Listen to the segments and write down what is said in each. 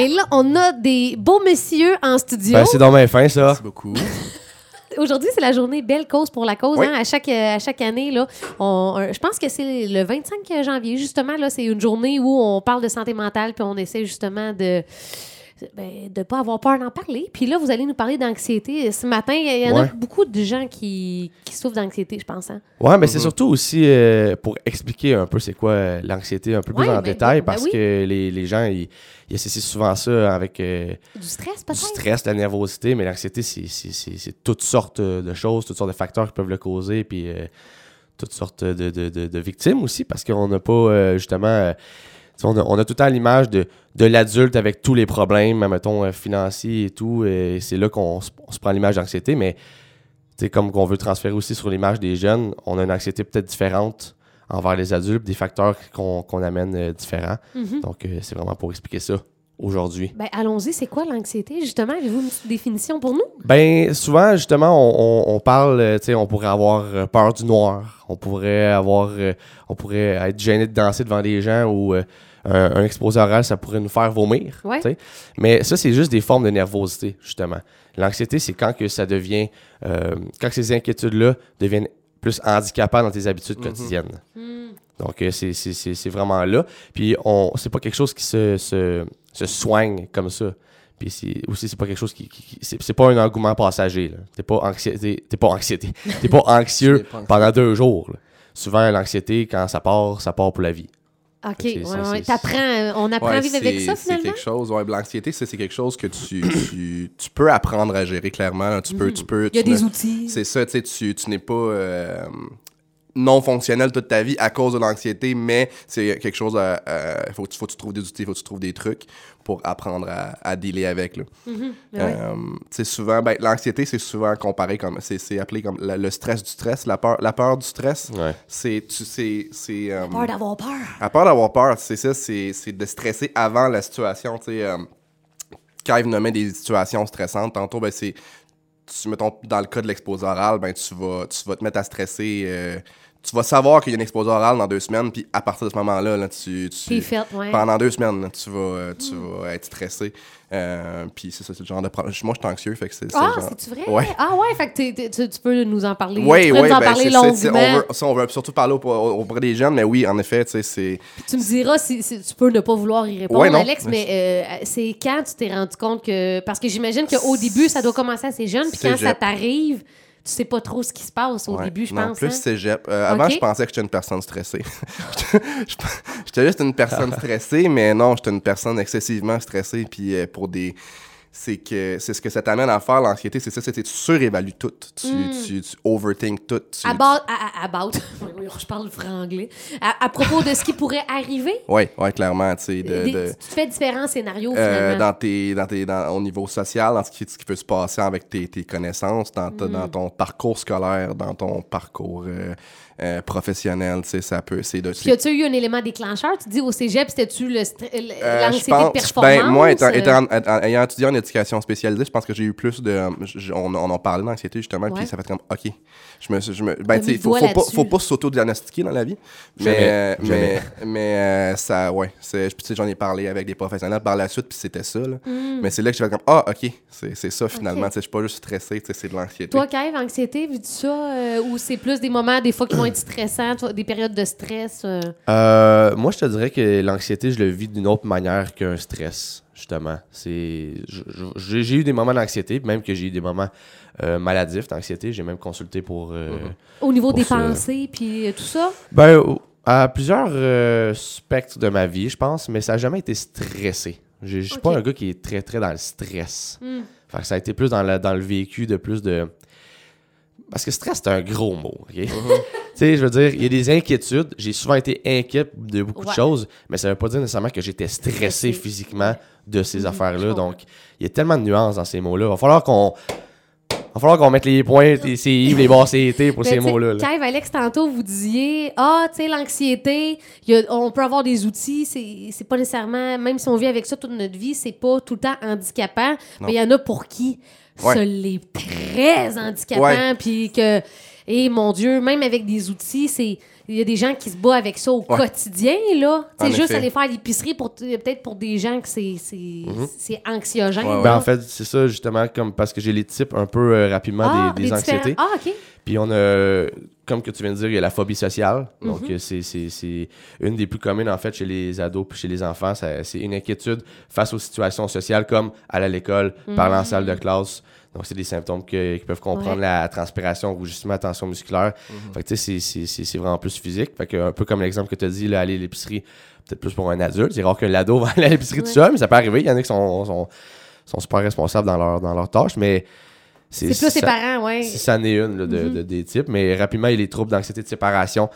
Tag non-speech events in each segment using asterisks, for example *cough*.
Et là, on a des beaux messieurs en studio. Ben, c'est dans mes fin, ça. Merci beaucoup. *laughs* Aujourd'hui, c'est la journée Belle Cause pour la cause. Oui. hein. À, chaque, euh, à chaque année, là, on- je pense que c'est le 25 janvier, justement. Là, c'est une journée où on parle de santé mentale, puis on essaie justement de ben, de pas avoir peur d'en parler. Puis là, vous allez nous parler d'anxiété. Ce matin, il y en a beaucoup de gens qui, qui souffrent d'anxiété, je pense. hein. Ouais, mais c'est surtout aussi euh, pour expliquer un peu c'est quoi euh, l'anxiété un peu plus Ouais, en ben détail oui, ben parce oui. que les, les gens, ils, ils associent souvent ça avec euh, Du stress, du peut-être? stress, de la nervosité, mais l'anxiété, c'est- c'est c'est- c'est toutes sortes de choses, toutes sortes de facteurs qui peuvent le causer, puis euh, toutes sortes de, de- de- de victimes aussi, parce qu'on n'a pas, euh, justement, euh, on a, on a tout le temps l'image de, de l'adulte avec tous les problèmes, mettons, euh, financiers et tout, et c'est là qu'on se prend l'image d'anxiété, mais comme qu'on veut transférer aussi sur l'image des jeunes, on a une anxiété peut-être différente envers les adultes, des facteurs qu'on amène euh, différents. Mhm. Donc, euh, c'est vraiment pour expliquer ça aujourd'hui. Ben, allons-y, c'est quoi l'anxiété? Justement, avez-vous une petite définition pour nous? Ben, souvent, justement, on, on- on parle, tu sais, on pourrait avoir peur du noir, on pourrait avoir, euh, on pourrait être gêné de danser devant des gens ou un, un exposé oral, ça pourrait nous faire vomir, Ouais. Mais ça, c'est juste des formes de nervosité, justement. L'anxiété, c'est quand que ça devient, euh, quand ces inquiétudes-là deviennent plus handicapantes dans tes habitudes Mhm. quotidiennes. Hmm. Donc, euh, c'est- c'est c'est- c'est vraiment là. Puis, on c'est pas quelque chose qui se, se, se soigne comme ça. Puis, c'est- aussi, c'est pas quelque chose qui. qui- qui- c'est pas un engouement passager. T'es pas, anxi- t'es- t'es pas anxiété. *laughs* T'es pas anxieux Tu n'es pas anxieux. pendant deux jours. là. Souvent, l'anxiété, quand ça part, ça part pour la vie. OK, ouais, c'est- ça, ouais. c'est- T'apprends, euh, on apprend à Ouais, vivre avec c'est- ça, C'est finalement? quelque chose, ouais, l'anxiété, c'est c'est quelque chose que tu, *coughs* tu, tu peux apprendre à gérer clairement. là. Tu peux, tu peux, Il y a des ne- outils. C'est ça, tu sais, tu, tu n'es pas euh, non fonctionnel toute ta vie à cause de l'anxiété, mais c'est quelque chose à. à- faut, que tu- faut que tu trouves des outils, faut que tu trouves des trucs pour apprendre à, à dealer avec. Là. Mhm, ben. Euh, tu sais, souvent, ben, l'anxiété, c'est souvent comparé comme. C'est c'est appelé comme la- le stress du stress, la peur, la peur du stress. Ouais. C'est. tu- c'est- c'est, euh, Peur d'avoir peur. à part d'avoir peur, c'est ça, c'est c'est de stresser avant la situation. Tu sais, euh, Clive nommait des situations stressantes. Tantôt, ben, c'est. Tu, mettons, dans le cas de l'exposé oral, ben, tu vas, tu vas te mettre à stresser. euh, tu vas savoir qu'il y a une exposé oral dans deux semaines, puis à partir de ce moment-là, là, tu. tu- ouais. pendant deux semaines, là, tu vas, euh, tu vas être stressé. Euh, puis c'est ça, c'est le genre de. pro- Moi, je suis anxieux, fait que c'est. c'est Ah, genre- c'est-tu vrai? Ouais. Ah ouais, fait que tu, tu peux nous en parler. Oui, tu peux oui, nous en ben, parler c'est longuement. on veut, ça, on veut surtout parler au- au- auprès des jeunes, mais oui, en effet, tu sais, c'est. Tu me diras si, si tu peux ne pas vouloir y répondre, Ouais. Alex, mais euh, c'est quand tu t'es rendu compte que. Parce que j'imagine qu'au début, ça doit commencer assez jeune, puis quand ça t'arrive, tu sais pas trop ce qui se passe au Ouais. début, je non, pense. plus hein? cégep. Euh, Avant, je pensais que j'étais une personne stressée. *laughs* J'étais- j'étais juste une personne *laughs* stressée, mais non, j'étais une personne excessivement stressée. Puis euh, pour des. C'est que c'est ce que ça t'amène à faire, l'anxiété, c'est ça, c'est tu surévalues tout. Tu, tu, tu overthink tout. Tu, About, à- about. *laughs* Oui, je parle franglais. À, à propos de ce qui pourrait arriver, *laughs* Ouais, ouais, clairement, tu sais, de, des- de- tu fais différents scénarios euh, finalement. dans tes, dans tes, dans- au niveau social, dans ce qui, ce qui peut se passer avec tes, tes connaissances, dans, Mm. dans ton parcours scolaire, dans ton parcours euh, euh, professionnel, tu sais, ça peut, c'est de... Puis as-tu eu un élément déclencheur? Tu dis au cégep, c'était-tu Euh, l'anxiété je de performance? Ben, moi, étant, euh, étant- étant- ayant étudié en éducation spécialisée, je pense que j'ai eu plus de. je- on, on en parlait d'anxiété, justement, Ouais. puis ça fait comme, OK. Je me, je me, ben, tu faut, pas, là-dessus. faut pas s'auto-diagnostiquer dans la vie. Jamais, Mais, euh, jamais. mais, *laughs* mais euh, ça, ouais. j'en ai parlé avec des professionnels par la suite, puis c'était ça, là. Mais c'est là que j'ai fait comme, ah, OK, c'est c'est ça, finalement. Mm. Ok. Tu sais, je suis pas juste stressé, tu sais, c'est de l'anxiété. Toi, Kev, anxiété, vu ça, euh, ou c'est plus des moments, des fois, qui vont être stressants, toi, des périodes de stress? euh, Euh, moi, je te dirais que l'anxiété, je le vis d'une autre manière qu'un stress, justement. C'est, j'ai eu des moments d'anxiété, même que j'ai eu des moments euh, maladifs d'anxiété. J'ai même consulté pour. euh, au niveau Pour des pensées, puis euh, tout ça? Ben, à plusieurs euh, spectres de ma vie, je pense, mais ça n'a jamais été stressé. Je je suis pas un gars qui est très, très dans le stress. Fait que ça a été plus dans le, dans le vécu de plus de. Parce que stress, c'est un gros mot. Uh-huh. *laughs* tu sais, je veux dire, il y a des inquiétudes. J'ai souvent été inquiet de beaucoup Ouais. de choses, mais ça veut pas dire nécessairement que j'étais stressé Stressé. physiquement de ces Mhm, affaires-là. Donc, il y a tellement de nuances dans ces mots-là. Il va falloir qu'on. va falloir qu'on mette les points, les CI, les barres CT pour Ben, ces mots-là. là. Kev, Alex, tantôt, vous disiez, ah, tu sais, l'anxiété, on peut avoir des outils, c'est pas nécessairement, même si on vit avec ça toute notre vie, c'est pas tout le temps handicapant, mais il y en a pour qui Ouais. ça l'est très handicapant, puis que, et mon Dieu, même avec des outils, c'est il y a des gens qui se battent avec ça au Ouais. quotidien, là. En juste effet. aller faire l'épicerie, pour peut-être pour des gens que c'est c'est- c'est anxiogène. Ouais, ouais. Ben, en fait, c'est ça, justement, comme parce que j'ai les types un peu euh, rapidement Ah, des, des les anxiétés. différents- Ah, OK. Puis on a, comme que tu viens de dire, il y a la phobie sociale. Donc, Mhm. euh, c'est- c'est c'est une des plus communes, en fait, chez les ados puis chez les enfants. C'est une inquiétude face aux situations sociales, comme aller à l'école, parler en salle de classe. Donc, c'est des symptômes que- qui peuvent comprendre Ouais. la transpiration, rougissement, tension musculaire. Fait que, tu sais, c'est- c'est- c'est c'est vraiment plus physique. Fait que, un peu comme l'exemple que tu as dit, là, aller à l'épicerie, peut-être plus pour un adulte. C'est rare que l'ado *laughs* va aller à l'épicerie tout seul, mais ça peut arriver. Il y en a qui sont, sont, sont super responsables dans leur, dans leur tâche, mais C'est plus ses parents, ouais. si ça en est une là, de, de- des types, mais rapidement, il y a les troubles d'anxiété de séparation.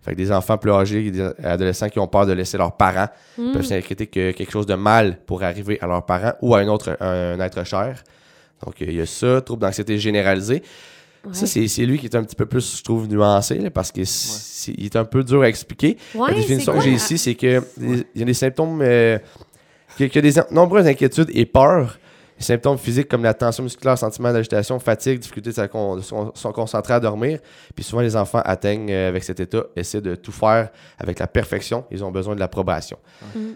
Fait que des enfants plus âgés, des adolescents qui ont peur de laisser leurs parents Mm. peuvent s'inquiéter que quelque chose de mal pourrait arriver à leurs parents ou à un autre un, être cher. Donc, il y a ça, trouble d'anxiété généralisé. Ça, Ouais. c'est c'est lui qui est un petit peu plus, je trouve, nuancé, là, parce qu'il est un peu dur à expliquer. Ouais, la définition que j'ai ici, c'est que il y a des symptômes, euh, qu'il y a des nombreuses inquiétudes et peurs. Les symptômes physiques comme la tension musculaire, sentiment d'agitation, fatigue, difficulté de se concentrer à dormir. Puis souvent, les enfants atteignent euh, avec cet état, essaient de tout faire avec la perfection. Ils ont besoin de l'approbation.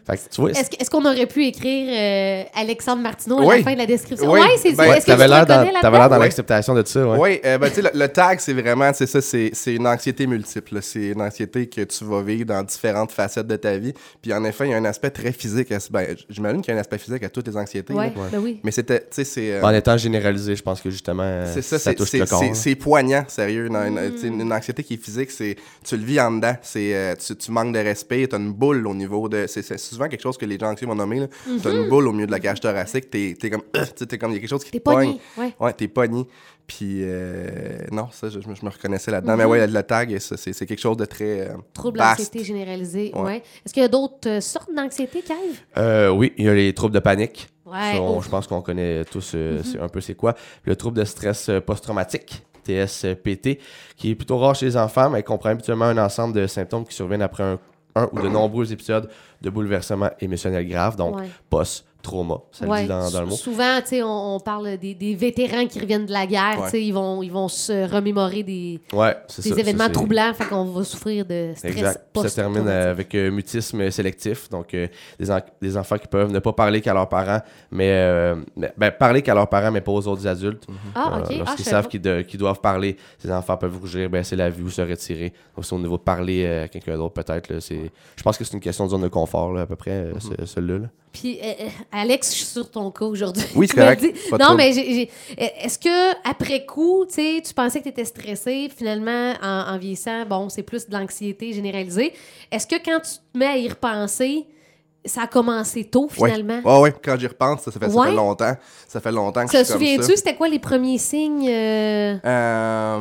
Fait que tu vois, Mm. Est-ce qu'on aurait pu écrire euh, Alexandre Martineau à Oui. la fin de la description? Oui. C'est Ben, ça. ouais, Est-ce que tu t'avais l'air dans, l'acceptation de ça. Ouais. Oui, euh, ben, tu sais, le, le tag, c'est vraiment, c'est ça, c'est c'est une anxiété multiple. C'est une anxiété que tu vas vivre dans différentes facettes de ta vie. Puis en effet, il y a un aspect très physique. ce- Ben, j'imagine qu'il y a un aspect physique à toutes les anxiétés. Ouais, là. ben oui. Mais c'était, tu sais, c'est. euh, En étant généralisé, je pense que justement, euh, C'est ça, ça c'est- touche le corps. c'est- poignant, sérieux. Une, Mm. une anxiété qui est physique, c'est tu le vis en dedans. C'est euh, tu, tu manques de respect, tu as une boule au niveau de. C'est c'est souvent quelque chose que les gens anxieux vont nommer. Tu as une boule au milieu de la cage thoracique, tu es, comme. tu sais, t'es comme il y a quelque chose qui Mm-hmm. T'es te pogne. Ouais. Ouais, t'es pogné. Puis, euh, non, ça, je, je me- reconnaissais là-dedans. Mm-hmm. Mais ouais, le tag, ça, c'est c'est quelque chose de très. euh, Trouble d'anxiété généralisée. Ouais. Ouais. Est-ce qu'il y a d'autres euh, sortes d'anxiété, Kev? Euh, oui, il y a les troubles de panique. Ouais. Ça, on- je pense qu'on connaît tous euh, c'est un peu c'est quoi. Le trouble de stress euh, post-traumatique, TSPT, qui est plutôt rare chez les enfants, mais comprend habituellement un ensemble de symptômes qui surviennent après un, un ou de *coughs* nombreux épisodes de bouleversement émotionnel grave, donc Ouais. Post-trauma, ça le Ouais. dit dans, dans le mot. Sou- Souvent, on, on parle des, des vétérans qui reviennent de la guerre. Ouais. Ils, vont, ils vont se remémorer des, Ouais, des ça. événements troublants. Fait qu'on va souffrir de stress Exact. Ça se termine avec euh, mutisme sélectif, donc euh, des, en- des enfants qui peuvent ne pas parler qu'à leurs parents, mais, euh, mais- ben, parler qu'à leurs parents, mais pas aux autres adultes. Ah, Euh, OK. Ah, Lorsqu'ils savais savent qu'ils, de- doivent parler, ces enfants peuvent rougir, baisser la vue ou se retirer. Donc, c'est au niveau de parler à quelqu'un d'autre, peut-être. Je pense que c'est une question de zone de confort, là, à peu près, euh, ce- celui-là. Puis, euh, euh, Alex, je suis sur ton cas aujourd'hui. Oui, c'est *laughs* correct. Pas Non, mais euh, est-ce que après coup, tu sais, tu pensais que tu étais stressé, finalement, en, en vieillissant, bon, c'est plus de l'anxiété généralisée. Est-ce que quand tu te mets à y repenser, ça a commencé tôt, finalement? Ouais, ouais, quand j'y repense, ça, ça fait, ça Ouais. fait longtemps. Ça fait longtemps que Te ça. souviens-tu, c'était quoi les premiers signes? euh, Euh,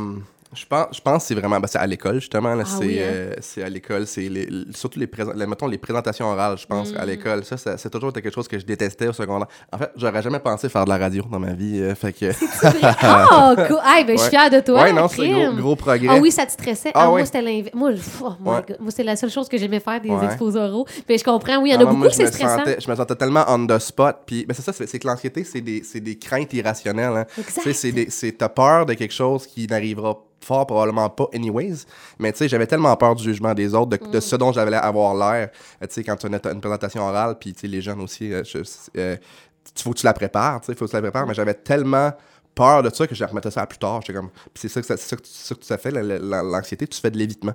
je pense, je pense que c'est vraiment ben, c'est à l'école justement là, Ah c'est oui, hein? euh, c'est à l'école c'est les- surtout les, présent- les- mettons les présentations orales je pense Mm. à l'école ça, ça c'est toujours été quelque chose que je détestais au secondaire en fait j'aurais jamais pensé faire de la radio dans ma vie euh, fait que *laughs* Ah, cool. Hey, ben, je suis Ouais. fière de toi. ouais non c'est gros, gros progrès Ah oui, ça te stressait. Ah Ah, oui. moi, c'était l'inverse. Moi, oh Ouais. Moi c'est la seule chose que j'aimais faire des Ouais. expos oraux. Mais je comprends, oui, il y en Ah a non, beaucoup moi, que c'est stressant. sentais- je me sentais tellement on the spot puis ben, c'est ça c'est c'est que l'anxiété c'est des, c'est des craintes irrationnelles hein. Tu sais, Exact. c'est des- c'est t'as peur de quelque chose qui n'arrivera fort probablement pas anyways. Mais tu sais j'avais tellement peur du jugement des autres de, Mm. de ce dont j'avais avoir l'air. Euh, tu sais quand tu as une, une présentation orale puis tu sais les jeunes aussi euh, je- euh, tu faut que tu la prépares tu sais faut que tu la prépares. Mais j'avais tellement peur de ça que je remettais ça à plus tard. J'étais comme c'est ça que ça, c'est ça que, c'est ça que fait la- la- l'anxiété tu fais de l'évitement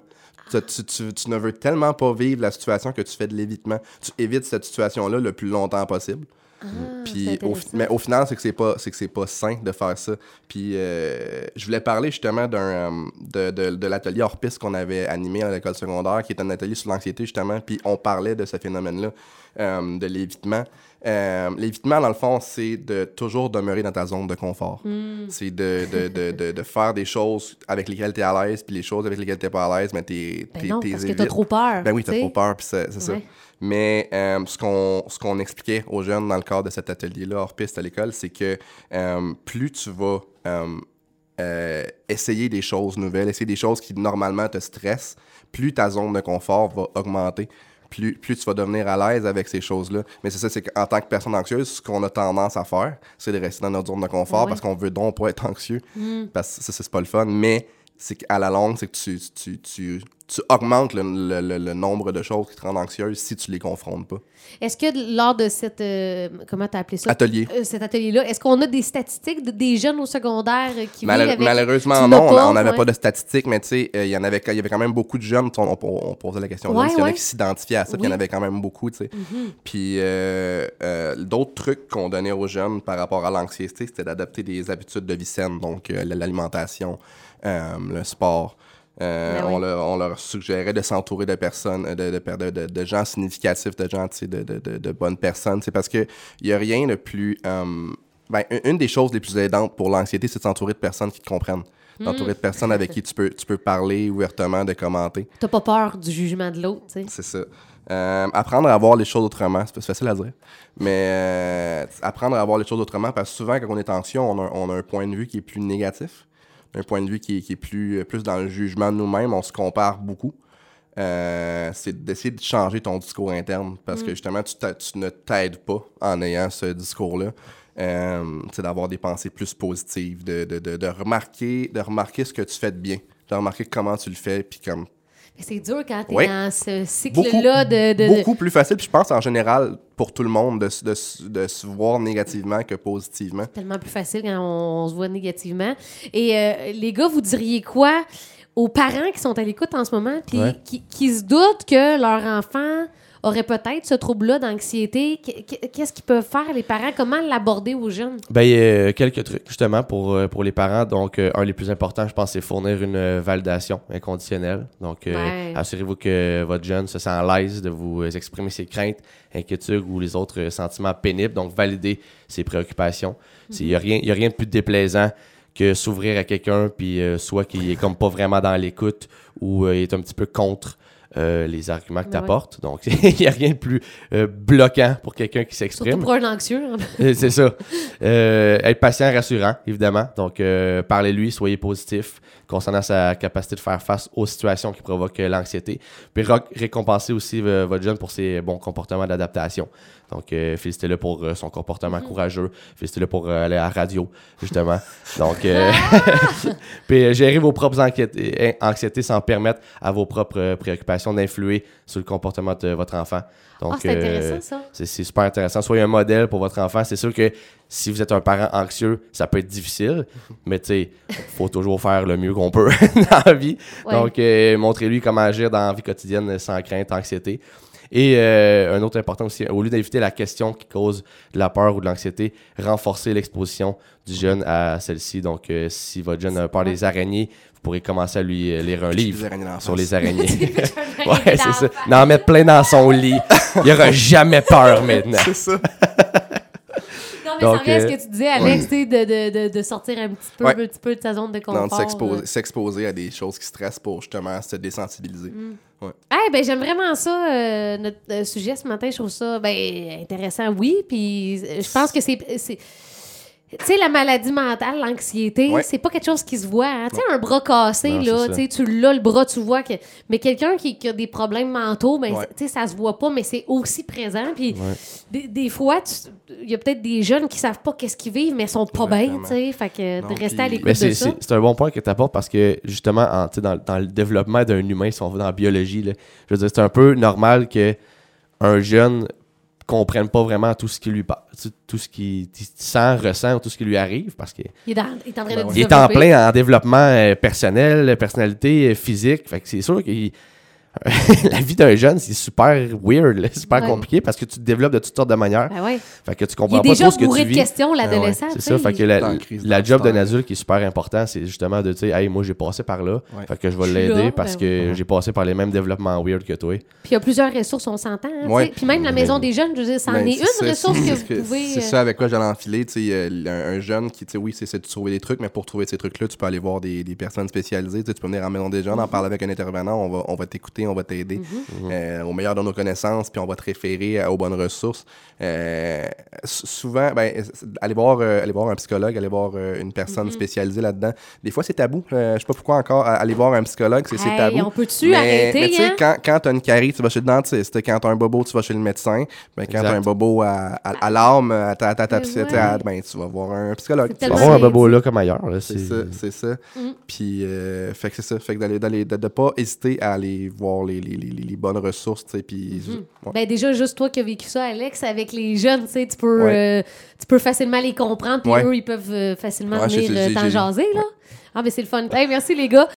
tu, tu, tu- ne veux tellement pas vivre la situation que tu fais de l'évitement. Tu évites cette situation-là le plus longtemps possible. Ah, Puis au, mais au final, c'est que c'est pas, c'est que c'est pas sain de faire ça. Puis euh, je voulais parler justement d'un euh, de, de, de l'atelier hors piste qu'on avait animé à l'école secondaire, qui est un atelier sur l'anxiété justement. Puis on parlait de ce phénomène-là, euh, de l'évitement. Euh, l'évitement, dans le fond, c'est de toujours demeurer dans ta zone de confort. Hmm. C'est de, de, de, de, faire des choses avec lesquelles tu es à l'aise, puis les choses avec lesquelles tu pas à l'aise, mais tu Ben non, parce que t'as évites. trop peur. Ben oui, tu sais. trop peur, puis c'est ça. Mais euh, ce qu'on expliquait aux jeunes dans le cadre de cet atelier-là, hors piste à l'école, c'est que euh, plus tu vas euh, essayer des choses nouvelles, essayer des choses qui normalement te stressent, plus ta zone de confort va augmenter. Plus, plus tu vas devenir à l'aise avec ces choses-là. Mais c'est ça, c'est qu'en tant que personne anxieuse, ce qu'on a tendance à faire, c'est de rester dans notre zone de confort parce qu'on veut donc pas être anxieux. Hmm. Parce que ça, c'est pas le fun. Mais c'est qu'à la longue, c'est que tu, tu, tu, tu augmentes le, le- le- le nombre de choses qui te rendent anxieuse si tu les confrontes pas. Est-ce que lors de cette. euh, comment appelé ça? Atelier. Euh, cet atelier-là, est-ce qu'on a des statistiques de- des jeunes au secondaire euh, qui vivent avec... Malheureusement, non, on n'avait ouais. pas de statistiques, mais tu sais, euh, il y en avait, il y avait quand même beaucoup de jeunes, on, on- on posait la question, Ouais, s'il y en a qui s'identifiaient à ça, puis il y en Oui. avait quand même beaucoup, tu sais. Mhm. Puis d'autres trucs qu'on donnait aux jeunes par rapport à l'anxiété, c'était d'adopter des habitudes de vie saine, donc l'alimentation, le sport. Euh, Ben oui. on, leur, on leur suggérait de s'entourer de personnes, de, de, de, de- gens significatifs, de gens, tu sais, de, bonnes personnes. C'est parce qu'il n'y a rien de plus... euh, ben, une- des choses les plus aidantes pour l'anxiété, c'est de s'entourer de personnes qui te comprennent. D'entourer de personnes avec qui tu peux, tu peux parler ouvertement, de commenter. T'as pas peur du jugement de l'autre, tu sais? C'est ça. Euh, apprendre à voir les choses autrement, c'est facile à dire. Mais euh, apprendre à voir les choses autrement, parce que souvent, quand on est anxieux, on a, on a un point de vue qui est plus négatif, un point de vue qui, est- qui est plus, plus dans le jugement de nous-mêmes, on se compare beaucoup. Euh, c'est d'essayer de changer ton discours interne, parce que justement, tu, tu ne t'aides pas en ayant ce discours-là. Euh, c'est d'avoir des pensées plus positives, de, de, de, de remarquer, de remarquer ce que tu fais de bien, de remarquer comment tu le fais, puis comme c'est dur quand t'es Oui. dans ce cycle-là de... de- beaucoup plus facile. Puis je pense en général, pour tout le monde, de, se- de, de se voir négativement que positivement. tellement plus facile quand on, on se voit négativement. Et euh, les gars, vous diriez quoi aux parents qui sont à l'écoute en ce moment, puis Ouais. qui, qui se doutent que leur enfant aurait peut-être ce trouble-là d'anxiété? Qu- qu- Qu'est-ce qu'ils peuvent faire, les parents? Comment l'aborder aux jeunes? Ben, il y a quelques trucs, justement, pour, euh, pour les parents. Donc, euh, un des plus importants, je pense, c'est fournir une euh, validation inconditionnelle. Donc, euh, assurez-vous que votre jeune se sent à l'aise de vous euh, exprimer ses craintes, inquiétudes ou les autres euh, sentiments pénibles. Donc, valider ses préoccupations. Il n'y a, rien- y a rien de plus déplaisant que s'ouvrir à quelqu'un, puis euh, soit qu'il est comme pas vraiment dans l'écoute ou euh, il est un petit peu contre euh, les arguments que tu ouais. apportes. Donc, *laughs* il n'y a rien de plus euh, bloquant pour quelqu'un qui Surtout s'exprime. pour un anxieux. hein. Euh, C'est ça. Euh, être patient, rassurant, évidemment. Donc, parlez-lui, soyez positif concernant sa capacité de faire face aux situations qui provoquent l'anxiété. Puis récompenser aussi votre jeune pour ses bons comportements d'adaptation. Donc, euh, félicitez-le pour euh, son comportement courageux. Félicitez-le pour euh, aller à la radio, justement. *laughs* Donc, *laughs* puis gérer vos propres anxiétés, anxiétés sans permettre à vos propres préoccupations d'influer sur le comportement de votre enfant. Donc, Ah, c'est intéressant, ça. c'est c'est super intéressant. Soyez un modèle pour votre enfant. C'est sûr que si vous êtes un parent anxieux, ça peut être difficile, *laughs* mais tu sais, faut toujours faire le mieux qu'on peut dans la vie. Ouais. Donc, montrez-lui comment agir dans la vie quotidienne sans crainte, anxiété. Et euh, un autre important aussi, au lieu d'éviter la question qui cause de la peur ou de l'anxiété, renforcer l'exposition du jeune à celle-ci. Donc, euh, si votre jeune a peur des araignées, vous pourrez commencer à lui euh, lire un livre sur face. les araignées. *laughs* ouais, *laughs* ouais, c'est ça. N'en mettre plein dans son lit. Il n'y aura jamais peur maintenant. C'est ça. *laughs* Mais Donc, ça revient à ce euh, que tu disais, Alex, de, de, de, de sortir un petit peu, Ouais. un petit peu de sa zone de confort. Non, de s'exposer, à des choses qui stressent pour justement se désensibiliser. Mm. Eh ben j'aime vraiment ça, euh, notre euh, sujet ce matin. Je trouve ça ben, intéressant, oui. Puis je pense que c'est. C'est- Tu sais, la maladie mentale, l'anxiété, Ouais. c'est pas quelque chose qui se voit. hein. Tu sais, un bras cassé, Non, là, c'est tu tu l'as, le bras, tu vois. que Mais quelqu'un qui, qui a des problèmes mentaux, ben, Ouais. tu sais, ça se voit pas, mais c'est aussi présent. Puis Ouais. des, des fois, tu- il y a peut-être des jeunes qui savent pas qu'est-ce qu'ils vivent, mais sont pas bien, tu sais. Fait que Non, de rester à l'écoute de c'est, ça. c'est, c'est un bon point que tu apportes parce que justement, en, tu sais, dans, dans le développement d'un humain, si on va dans la biologie, là, je veux dire, c'est un peu normal que un jeune comprenne pas vraiment tout ce qui lui passe, tout- ce qu'il qu'il sent, ressent, ou tout ce qui lui arrive parce qu'il Il est, dans- il est en train de Ben oui. il est en développer. plein en développement euh, personnel, personnalité, euh, physique. Fait que c'est sûr que *laughs* la vie d'un jeune, c'est super weird, là, super Ouais. compliqué parce que tu te développes de toutes sortes de manières. Ben ouais. Fait que tu Il comprends est pas déjà trop ce que tu de vis. questions, Ben ouais, l'adolescent. C'est ça, fait que il- la, la crise la job d'un adulte qui est super important, c'est justement de dire, hey, moi j'ai passé par là, Ouais. fait que je vais l'aider parce ben que j'ai passé par les mêmes développements weird que toi. Puis il y a plusieurs ressources, on s'entend. hein. Puis même la maison des jeunes, je veux dire, c'en Ben, est une ça, ressource que c'est vous pouvez. C'est euh, ça avec quoi j'allais enfiler. tu sais, euh, un, un jeune qui, tu sais, oui, c'est c'est de trouver des trucs, mais pour trouver ces trucs-là, tu peux aller voir des, personnes spécialisées. Tu peux venir en maison des jeunes, Mm-hmm. en parler avec un intervenant, on va, on va t'écouter on va t'aider Mhm. euh, au meilleur de nos connaissances, puis on va te référer aux bonnes ressources. Euh, souvent, ben, aller, voir, euh, aller voir un psychologue, aller voir euh, une personne Mhm. spécialisée là-dedans, des fois c'est tabou. Euh, je sais pas pourquoi encore aller voir un psychologue, c'est c'est Hey, tabou. on peut-tu mais, arrêter, mais tu sais, hein? quand, quand tu as une carie, tu vas chez le dentiste. Quand tu as un bobo, tu vas chez le médecin. Ben, quand tu as un bobo à, à, à l'âme, à ta, ta, ta Mais psy- ouais. à- ben, tu vas voir un psychologue. C'est Tu vas avoir un bobo là comme ailleurs. c'est C'est ça, c'est ça. Mm. Puis, euh, fait que c'est ça. Fait que d'aller, d'aller, de ne pas hésiter à aller voir les, les, les, les bonnes ressources, ouais. Ben déjà, juste toi qui as vécu ça, Alex, avec les jeunes, tu peux, Ouais. euh, tu peux facilement les comprendre, puis eux, ils peuvent euh, facilement venir euh, t'en jaser, là. Ah, ben c'est le fun. Hey, merci, les gars.